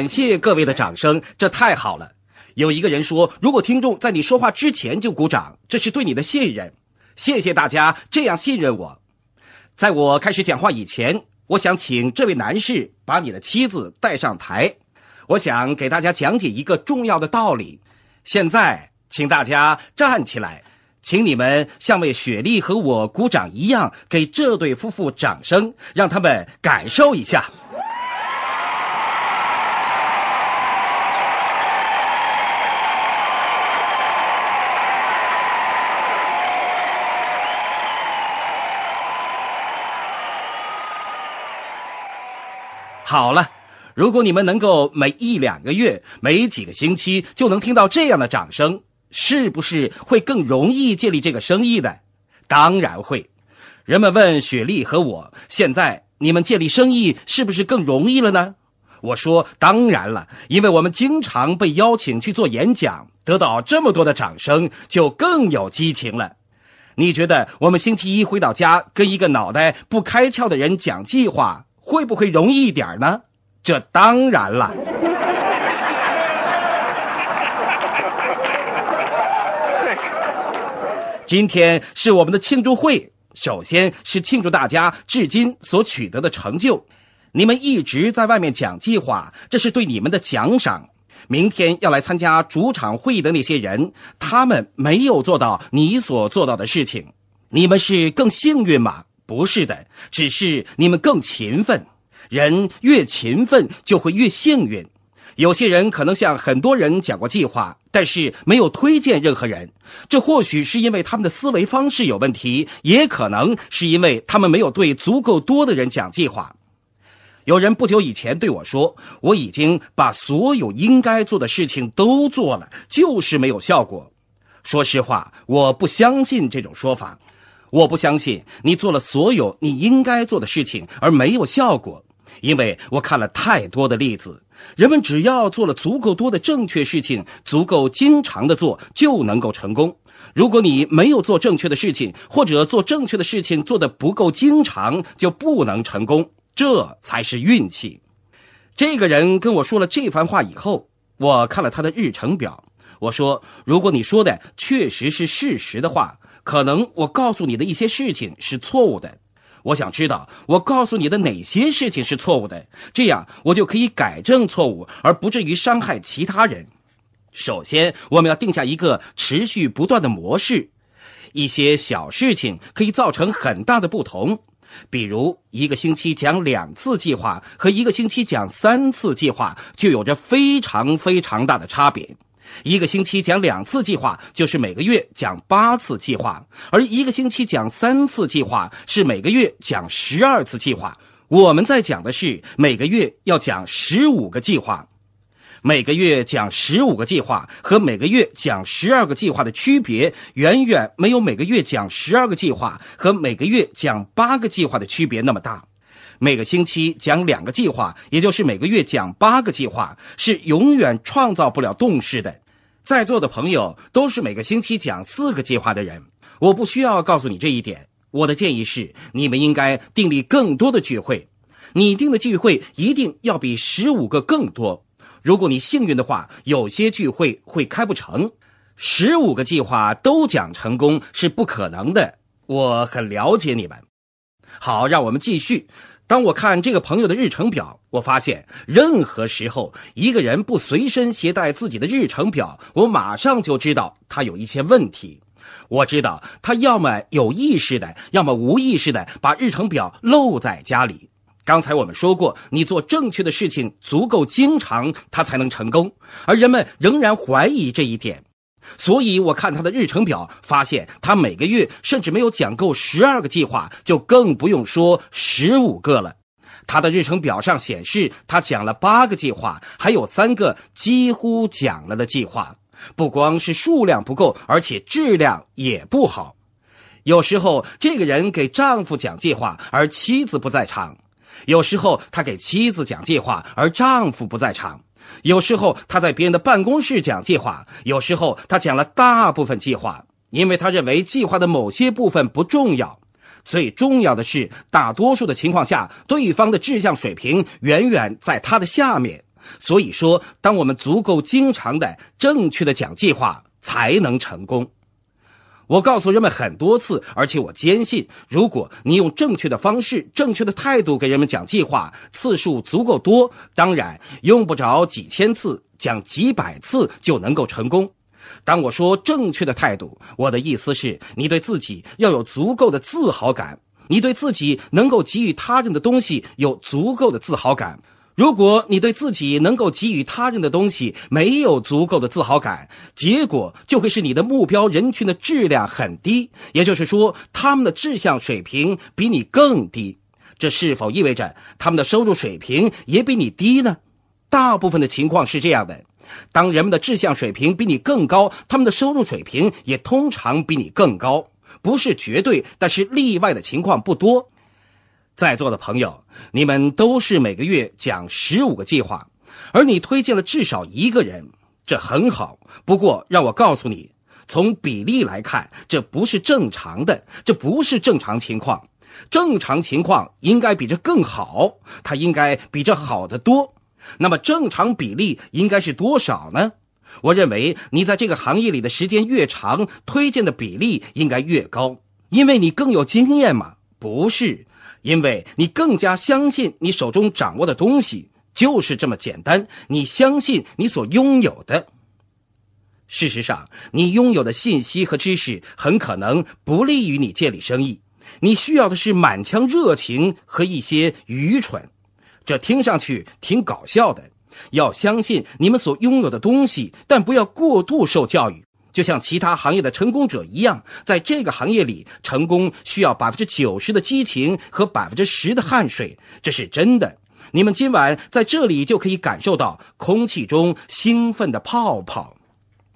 感谢各位的掌声，这太好了。有一个人说，如果听众在你说话之前就鼓掌，这是对你的信任。谢谢大家这样信任我。在我开始讲话以前，我想请这位男士把你的妻子带上台。我想给大家讲解一个重要的道理。现在，请大家站起来，请你们像为雪莉和我鼓掌一样，给这对夫妇掌声，让他们感受一下。好了，如果你们能够每一两个月、每几个星期就能听到这样的掌声，是不是会更容易建立这个生意呢？当然会。人们问雪莉和我，现在你们建立生意是不是更容易了呢？我说当然了，因为我们经常被邀请去做演讲，得到这么多的掌声，就更有激情了。你觉得我们星期一回到家，跟一个脑袋不开窍的人讲计划？会不会容易一点呢？这当然了。今天是我们的庆祝会，首先是庆祝大家至今所取得的成就。你们一直在外面讲计划，这是对你们的奖赏。明天要来参加主场会议的那些人，他们没有做到你所做到的事情，你们是更幸运吗？不是的，只是你们更勤奋。人越勤奋，就会越幸运。有些人可能向很多人讲过计划，但是没有推荐任何人。这或许是因为他们的思维方式有问题，也可能是因为他们没有对足够多的人讲计划。有人不久以前对我说：“我已经把所有应该做的事情都做了，就是没有效果。”说实话，我不相信这种说法。我不相信你做了所有你应该做的事情而没有效果，因为我看了太多的例子。人们只要做了足够多的正确事情，足够经常的做，就能够成功。如果你没有做正确的事情，或者做正确的事情做的不够经常，就不能成功。这才是运气。这个人跟我说了这番话以后，我看了他的日程表。我说：“如果你说的确实是事实的话。”可能我告诉你的一些事情是错误的，我想知道我告诉你的哪些事情是错误的，这样我就可以改正错误，而不至于伤害其他人。首先，我们要定下一个持续不断的模式。一些小事情可以造成很大的不同，比如一个星期讲两次计划和一个星期讲三次计划就有着非常非常大的差别。一个星期讲两次计划，就是每个月讲八次计划；而一个星期讲三次计划，是每个月讲十二次计划。我们在讲的是每个月要讲十五个计划。每个月讲十五个计划和每个月讲十二个计划的区别，远远没有每个月讲十二个计划和每个月讲八个计划的区别那么大。每个星期讲两个计划，也就是每个月讲八个计划，是永远创造不了动势的。在座的朋友都是每个星期讲四个计划的人，我不需要告诉你这一点。我的建议是，你们应该订立更多的聚会，你订的聚会一定要比十五个更多。如果你幸运的话，有些聚会会开不成，十五个计划都讲成功是不可能的。我很了解你们。好，让我们继续。当我看这个朋友的日程表，我发现任何时候一个人不随身携带自己的日程表，我马上就知道他有一些问题。我知道他要么有意识的，要么无意识的把日程表漏在家里。刚才我们说过，你做正确的事情足够经常，他才能成功，而人们仍然怀疑这一点。所以，我看他的日程表，发现他每个月甚至没有讲够十二个计划，就更不用说十五个了。他的日程表上显示，他讲了八个计划，还有三个几乎讲了的计划。不光是数量不够，而且质量也不好。有时候，这个人给丈夫讲计划，而妻子不在场；有时候，他给妻子讲计划，而丈夫不在场。有时候他在别人的办公室讲计划，有时候他讲了大部分计划，因为他认为计划的某些部分不重要。最重要的是，大多数的情况下，对方的志向水平远远在他的下面，所以说，当我们足够经常的、正确的讲计划，才能成功。我告诉人们很多次，而且我坚信，如果你用正确的方式、正确的态度给人们讲计划，次数足够多，当然用不着几千次，讲几百次就能够成功。当我说正确的态度，我的意思是你对自己要有足够的自豪感，你对自己能够给予他人的东西有足够的自豪感。如果你对自己能够给予他人的东西没有足够的自豪感，结果就会是你的目标人群的质量很低，也就是说，他们的志向水平比你更低。这是否意味着他们的收入水平也比你低呢？大部分的情况是这样的。当人们的志向水平比你更高，他们的收入水平也通常比你更高，不是绝对，但是例外的情况不多。在座的朋友，你们都是每个月讲十五个计划，而你推荐了至少一个人，这很好。不过，让我告诉你，从比例来看，这不是正常的，这不是正常情况。正常情况应该比这更好，它应该比这好得多。那么，正常比例应该是多少呢？我认为，你在这个行业里的时间越长，推荐的比例应该越高，因为你更有经验嘛。不是。因为你更加相信你手中掌握的东西，就是这么简单。你相信你所拥有的。事实上，你拥有的信息和知识很可能不利于你建立生意。你需要的是满腔热情和一些愚蠢。这听上去挺搞笑的。要相信你们所拥有的东西，但不要过度受教育。就像其他行业的成功者一样，在这个行业里，成功需要百分之九十的激情和百分之十的汗水，这是真的。你们今晚在这里就可以感受到空气中兴奋的泡泡。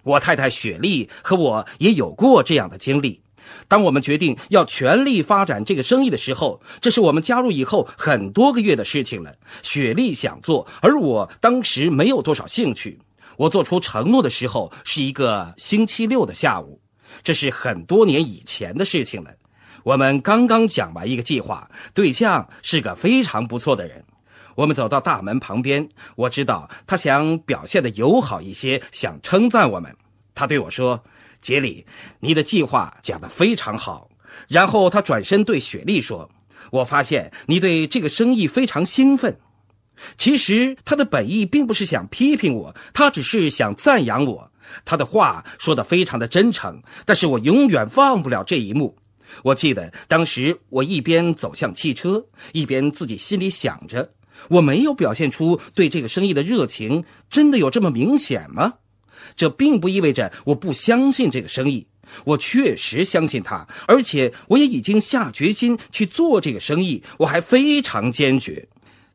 我太太雪莉和我也有过这样的经历。当我们决定要全力发展这个生意的时候，这是我们加入以后很多个月的事情了。雪莉想做，而我当时没有多少兴趣。我做出承诺的时候是一个星期六的下午，这是很多年以前的事情了。我们刚刚讲完一个计划，对象是个非常不错的人。我们走到大门旁边，我知道他想表现的友好一些，想称赞我们。他对我说：“杰里，你的计划讲得非常好。”然后他转身对雪莉说：“我发现你对这个生意非常兴奋。”其实他的本意并不是想批评我，他只是想赞扬我。他的话说的非常的真诚，但是我永远忘不了这一幕。我记得当时我一边走向汽车，一边自己心里想着：我没有表现出对这个生意的热情，真的有这么明显吗？这并不意味着我不相信这个生意，我确实相信他，而且我也已经下决心去做这个生意，我还非常坚决。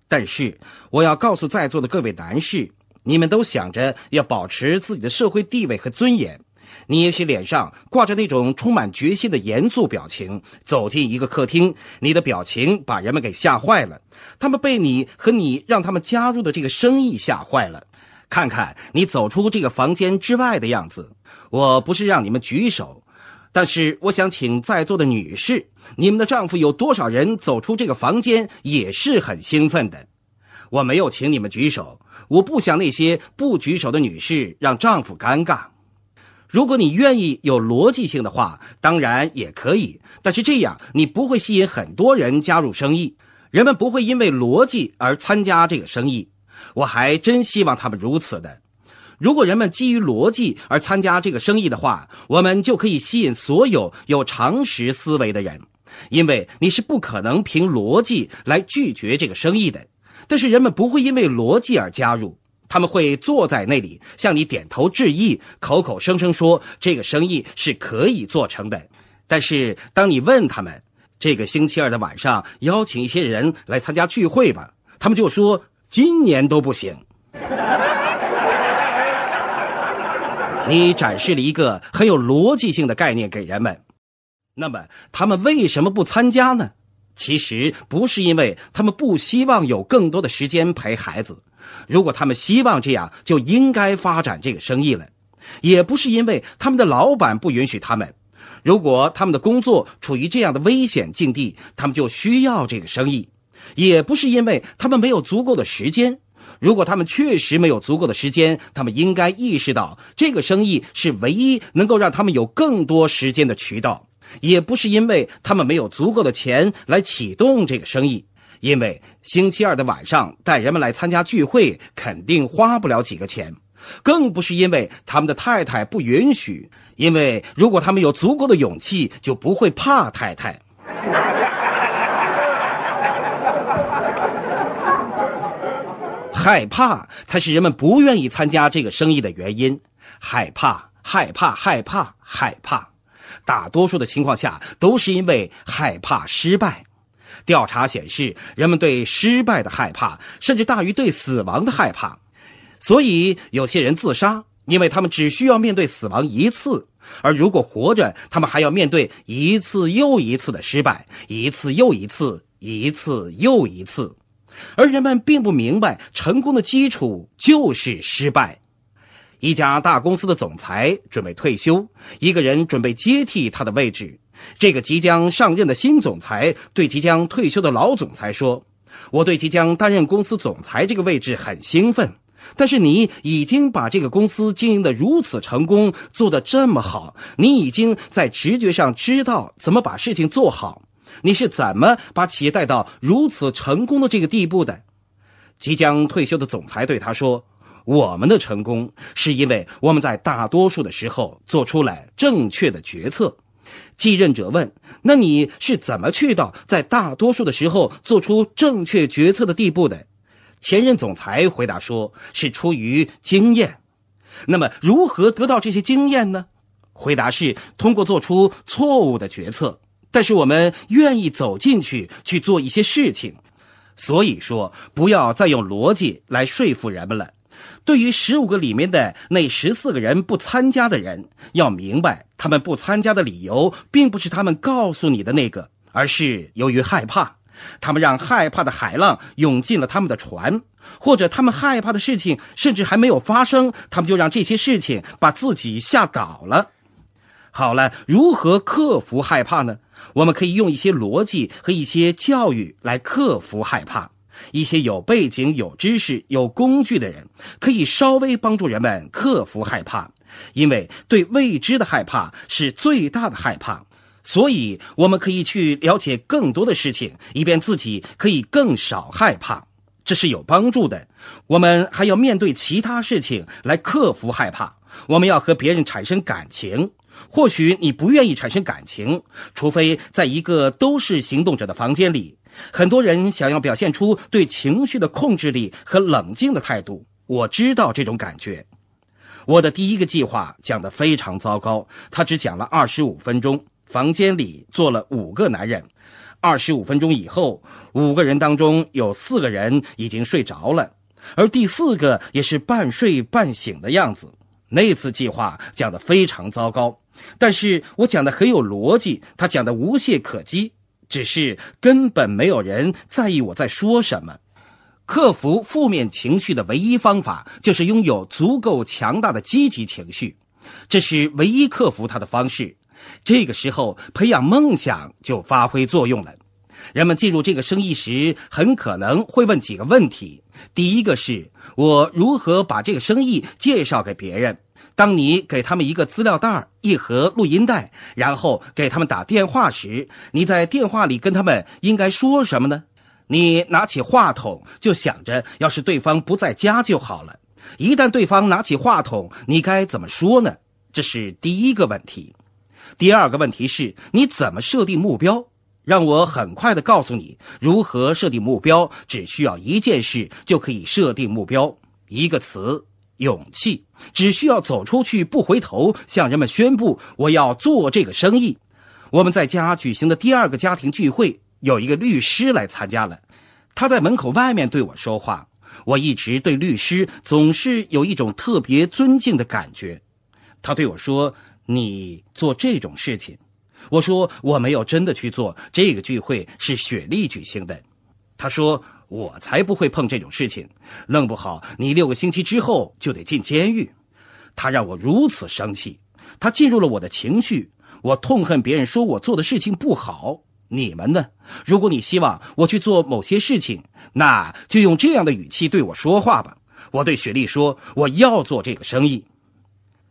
但是，我要告诉在座的各位男士，你们都想着要保持自己的社会地位和尊严。你也许脸上挂着那种充满决心的严肃表情，走进一个客厅，你的表情把人们给吓坏了。他们被你和你让他们加入的这个生意吓坏了。看看你走出这个房间之外的样子。我不是让你们举手。但是，我想请在座的女士，你们的丈夫有多少人走出这个房间也是很兴奋的？我没有请你们举手，我不想那些不举手的女士让丈夫尴尬。如果你愿意有逻辑性的话，当然也可以。但是这样你不会吸引很多人加入生意，人们不会因为逻辑而参加这个生意。我还真希望他们如此的。如果人们基于逻辑而参加这个生意的话，我们就可以吸引所有有常识思维的人，因为你是不可能凭逻辑来拒绝这个生意的。但是人们不会因为逻辑而加入，他们会坐在那里向你点头致意，口口声声说这个生意是可以做成的。但是当你问他们这个星期二的晚上邀请一些人来参加聚会吧，他们就说今年都不行。你展示了一个很有逻辑性的概念给人们，那么他们为什么不参加呢？其实不是因为他们不希望有更多的时间陪孩子，如果他们希望这样，就应该发展这个生意了；也不是因为他们的老板不允许他们，如果他们的工作处于这样的危险境地，他们就需要这个生意；也不是因为他们没有足够的时间。如果他们确实没有足够的时间，他们应该意识到这个生意是唯一能够让他们有更多时间的渠道，也不是因为他们没有足够的钱来启动这个生意。因为星期二的晚上带人们来参加聚会，肯定花不了几个钱，更不是因为他们的太太不允许。因为如果他们有足够的勇气，就不会怕太太。害怕才是人们不愿意参加这个生意的原因。害怕，害怕，害怕，害怕。大多数的情况下都是因为害怕失败。调查显示，人们对失败的害怕甚至大于对死亡的害怕。所以，有些人自杀，因为他们只需要面对死亡一次；而如果活着，他们还要面对一次又一次的失败，一次又一次，一次又一次。而人们并不明白，成功的基础就是失败。一家大公司的总裁准备退休，一个人准备接替他的位置。这个即将上任的新总裁对即将退休的老总裁说：“我对即将担任公司总裁这个位置很兴奋，但是你已经把这个公司经营的如此成功，做得这么好，你已经在直觉上知道怎么把事情做好。”你是怎么把企业带到如此成功的这个地步的？即将退休的总裁对他说：“我们的成功是因为我们在大多数的时候做出了正确的决策。”继任者问：“那你是怎么去到在大多数的时候做出正确决策的地步的？”前任总裁回答说：“是出于经验。”那么，如何得到这些经验呢？回答是通过做出错误的决策。但是我们愿意走进去去做一些事情，所以说不要再用逻辑来说服人们了。对于十五个里面的那十四个人不参加的人，要明白他们不参加的理由，并不是他们告诉你的那个，而是由于害怕。他们让害怕的海浪涌进了他们的船，或者他们害怕的事情甚至还没有发生，他们就让这些事情把自己吓倒了。好了，如何克服害怕呢？我们可以用一些逻辑和一些教育来克服害怕。一些有背景、有知识、有工具的人，可以稍微帮助人们克服害怕。因为对未知的害怕是最大的害怕，所以我们可以去了解更多的事情，以便自己可以更少害怕。这是有帮助的。我们还要面对其他事情来克服害怕。我们要和别人产生感情。或许你不愿意产生感情，除非在一个都是行动者的房间里。很多人想要表现出对情绪的控制力和冷静的态度。我知道这种感觉。我的第一个计划讲得非常糟糕，他只讲了二十五分钟，房间里坐了五个男人。二十五分钟以后，五个人当中有四个人已经睡着了，而第四个也是半睡半醒的样子。那次计划讲得非常糟糕。但是我讲的很有逻辑，他讲的无懈可击，只是根本没有人在意我在说什么。克服负面情绪的唯一方法就是拥有足够强大的积极情绪，这是唯一克服它的方式。这个时候，培养梦想就发挥作用了。人们进入这个生意时，很可能会问几个问题：第一个是我如何把这个生意介绍给别人？当你给他们一个资料袋、一盒录音带，然后给他们打电话时，你在电话里跟他们应该说什么呢？你拿起话筒就想着，要是对方不在家就好了。一旦对方拿起话筒，你该怎么说呢？这是第一个问题。第二个问题是，你怎么设定目标？让我很快的告诉你如何设定目标。只需要一件事就可以设定目标，一个词。勇气，只需要走出去，不回头，向人们宣布我要做这个生意。我们在家举行的第二个家庭聚会，有一个律师来参加了。他在门口外面对我说话。我一直对律师总是有一种特别尊敬的感觉。他对我说：“你做这种事情。”我说：“我没有真的去做。这个聚会是雪莉举行的。”他说。我才不会碰这种事情，弄不好你六个星期之后就得进监狱。他让我如此生气，他进入了我的情绪。我痛恨别人说我做的事情不好。你们呢？如果你希望我去做某些事情，那就用这样的语气对我说话吧。我对雪莉说：“我要做这个生意。”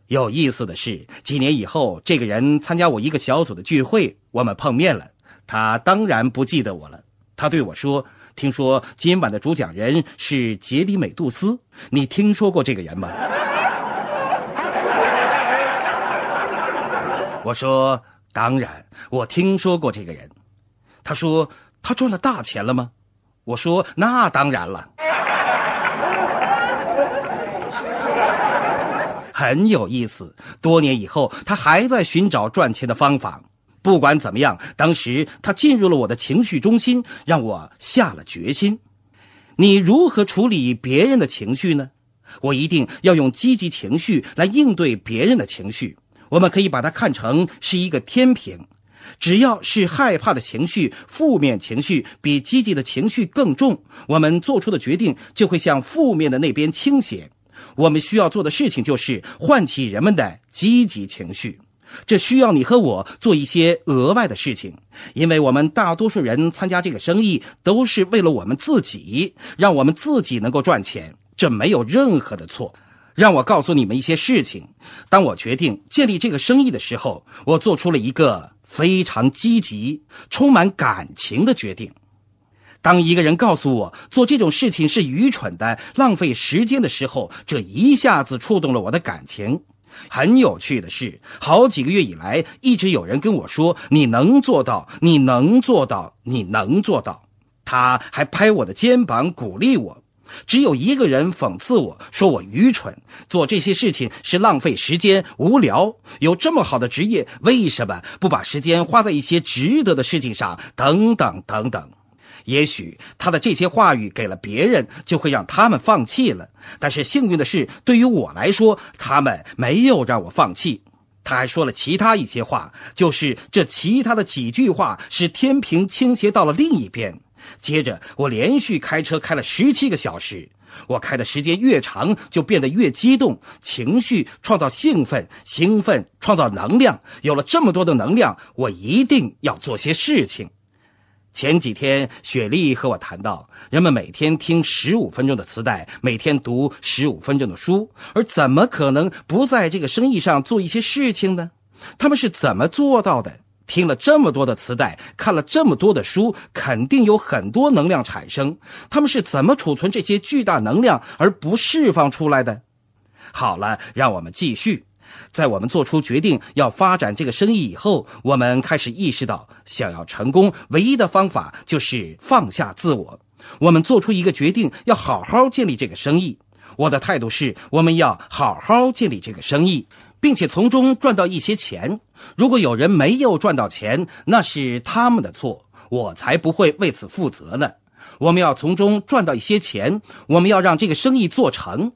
有意思的是，几年以后，这个人参加我一个小组的聚会，我们碰面了。他当然不记得我了。他对我说：“听说今晚的主讲人是杰里美杜斯，你听说过这个人吗？”我说：“当然，我听说过这个人。”他说：“他赚了大钱了吗？”我说：“那当然了。”很有意思。多年以后，他还在寻找赚钱的方法。不管怎么样，当时他进入了我的情绪中心，让我下了决心。你如何处理别人的情绪呢？我一定要用积极情绪来应对别人的情绪。我们可以把它看成是一个天平。只要是害怕的情绪、负面情绪比积极的情绪更重，我们做出的决定就会向负面的那边倾斜。我们需要做的事情就是唤起人们的积极情绪。这需要你和我做一些额外的事情，因为我们大多数人参加这个生意都是为了我们自己，让我们自己能够赚钱，这没有任何的错。让我告诉你们一些事情。当我决定建立这个生意的时候，我做出了一个。非常积极、充满感情的决定。当一个人告诉我做这种事情是愚蠢的、浪费时间的时候，这一下子触动了我的感情。很有趣的是，好几个月以来，一直有人跟我说：“你能做到，你能做到，你能做到。”他还拍我的肩膀鼓励我。只有一个人讽刺我说我愚蠢，做这些事情是浪费时间、无聊。有这么好的职业，为什么不把时间花在一些值得的事情上？等等等等。也许他的这些话语给了别人，就会让他们放弃了。但是幸运的是，对于我来说，他们没有让我放弃。他还说了其他一些话，就是这其他的几句话使天平倾斜到了另一边。接着，我连续开车开了十七个小时。我开的时间越长，就变得越激动，情绪创造兴奋，兴奋创造能量。有了这么多的能量，我一定要做些事情。前几天，雪莉和我谈到，人们每天听十五分钟的磁带，每天读十五分钟的书，而怎么可能不在这个生意上做一些事情呢？他们是怎么做到的？听了这么多的磁带，看了这么多的书，肯定有很多能量产生。他们是怎么储存这些巨大能量而不释放出来的？好了，让我们继续。在我们做出决定要发展这个生意以后，我们开始意识到，想要成功，唯一的方法就是放下自我。我们做出一个决定，要好好建立这个生意。我的态度是，我们要好好建立这个生意。并且从中赚到一些钱。如果有人没有赚到钱，那是他们的错，我才不会为此负责呢。我们要从中赚到一些钱，我们要让这个生意做成。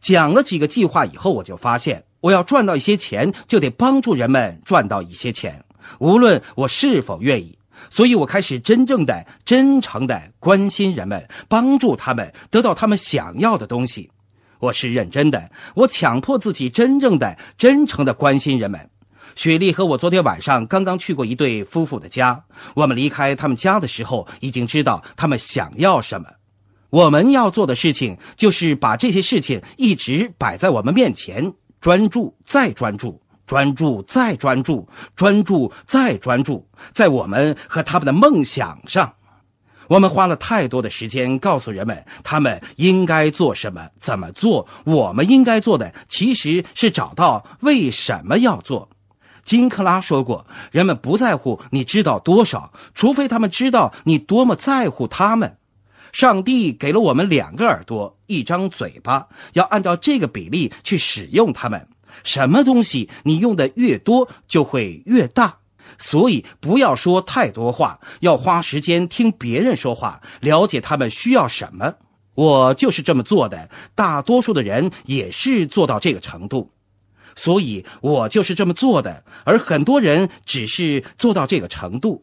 讲了几个计划以后，我就发现，我要赚到一些钱，就得帮助人们赚到一些钱，无论我是否愿意。所以我开始真正的、真诚的关心人们，帮助他们得到他们想要的东西。我是认真的，我强迫自己真正的、真诚的关心人们。雪莉和我昨天晚上刚刚去过一对夫妇的家，我们离开他们家的时候，已经知道他们想要什么。我们要做的事情就是把这些事情一直摆在我们面前，专注再专注，专注再专注，专注再专注，在我们和他们的梦想上。我们花了太多的时间告诉人们他们应该做什么、怎么做。我们应该做的其实是找到为什么要做。金克拉说过：“人们不在乎你知道多少，除非他们知道你多么在乎他们。”上帝给了我们两个耳朵、一张嘴巴，要按照这个比例去使用它们。什么东西你用的越多，就会越大。所以不要说太多话，要花时间听别人说话，了解他们需要什么。我就是这么做的，大多数的人也是做到这个程度，所以我就是这么做的。而很多人只是做到这个程度。